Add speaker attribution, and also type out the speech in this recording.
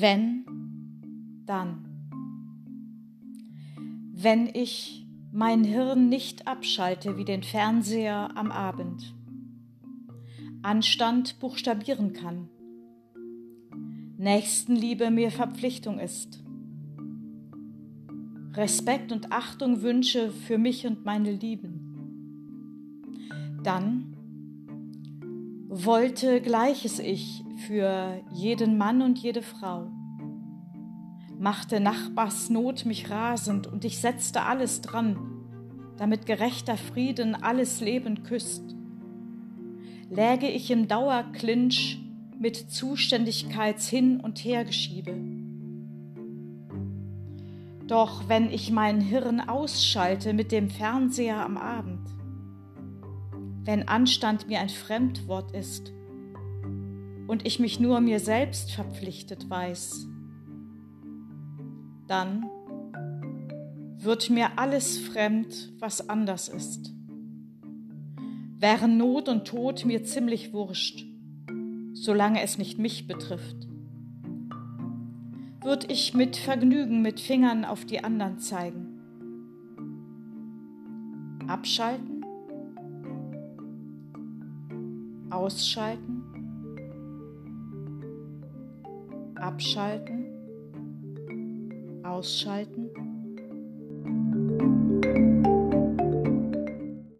Speaker 1: Wenn, dann. Wenn ich mein Hirn nicht abschalte wie den Fernseher am Abend, Anstand buchstabieren kann, Nächstenliebe mir Verpflichtung ist, Respekt und Achtung wünsche für mich und meine Lieben, dann wollte gleiches Ich für jeden Mann und jede Frau. Machte Nachbars Not mich rasend und ich setzte alles dran, damit gerechter Frieden alles Leben küsst. Läge ich im Dauerklinch mit Zuständigkeits hin und her geschiebe. Doch wenn ich mein Hirn ausschalte mit dem Fernseher am Abend, wenn Anstand mir ein Fremdwort ist und ich mich nur mir selbst verpflichtet weiß, dann wird mir alles fremd, was anders ist. Wären Not und Tod mir ziemlich wurscht, solange es nicht mich betrifft. Würd ich mit Vergnügen mit Fingern auf die anderen zeigen. Abschalten? Ausschalten, abschalten, ausschalten,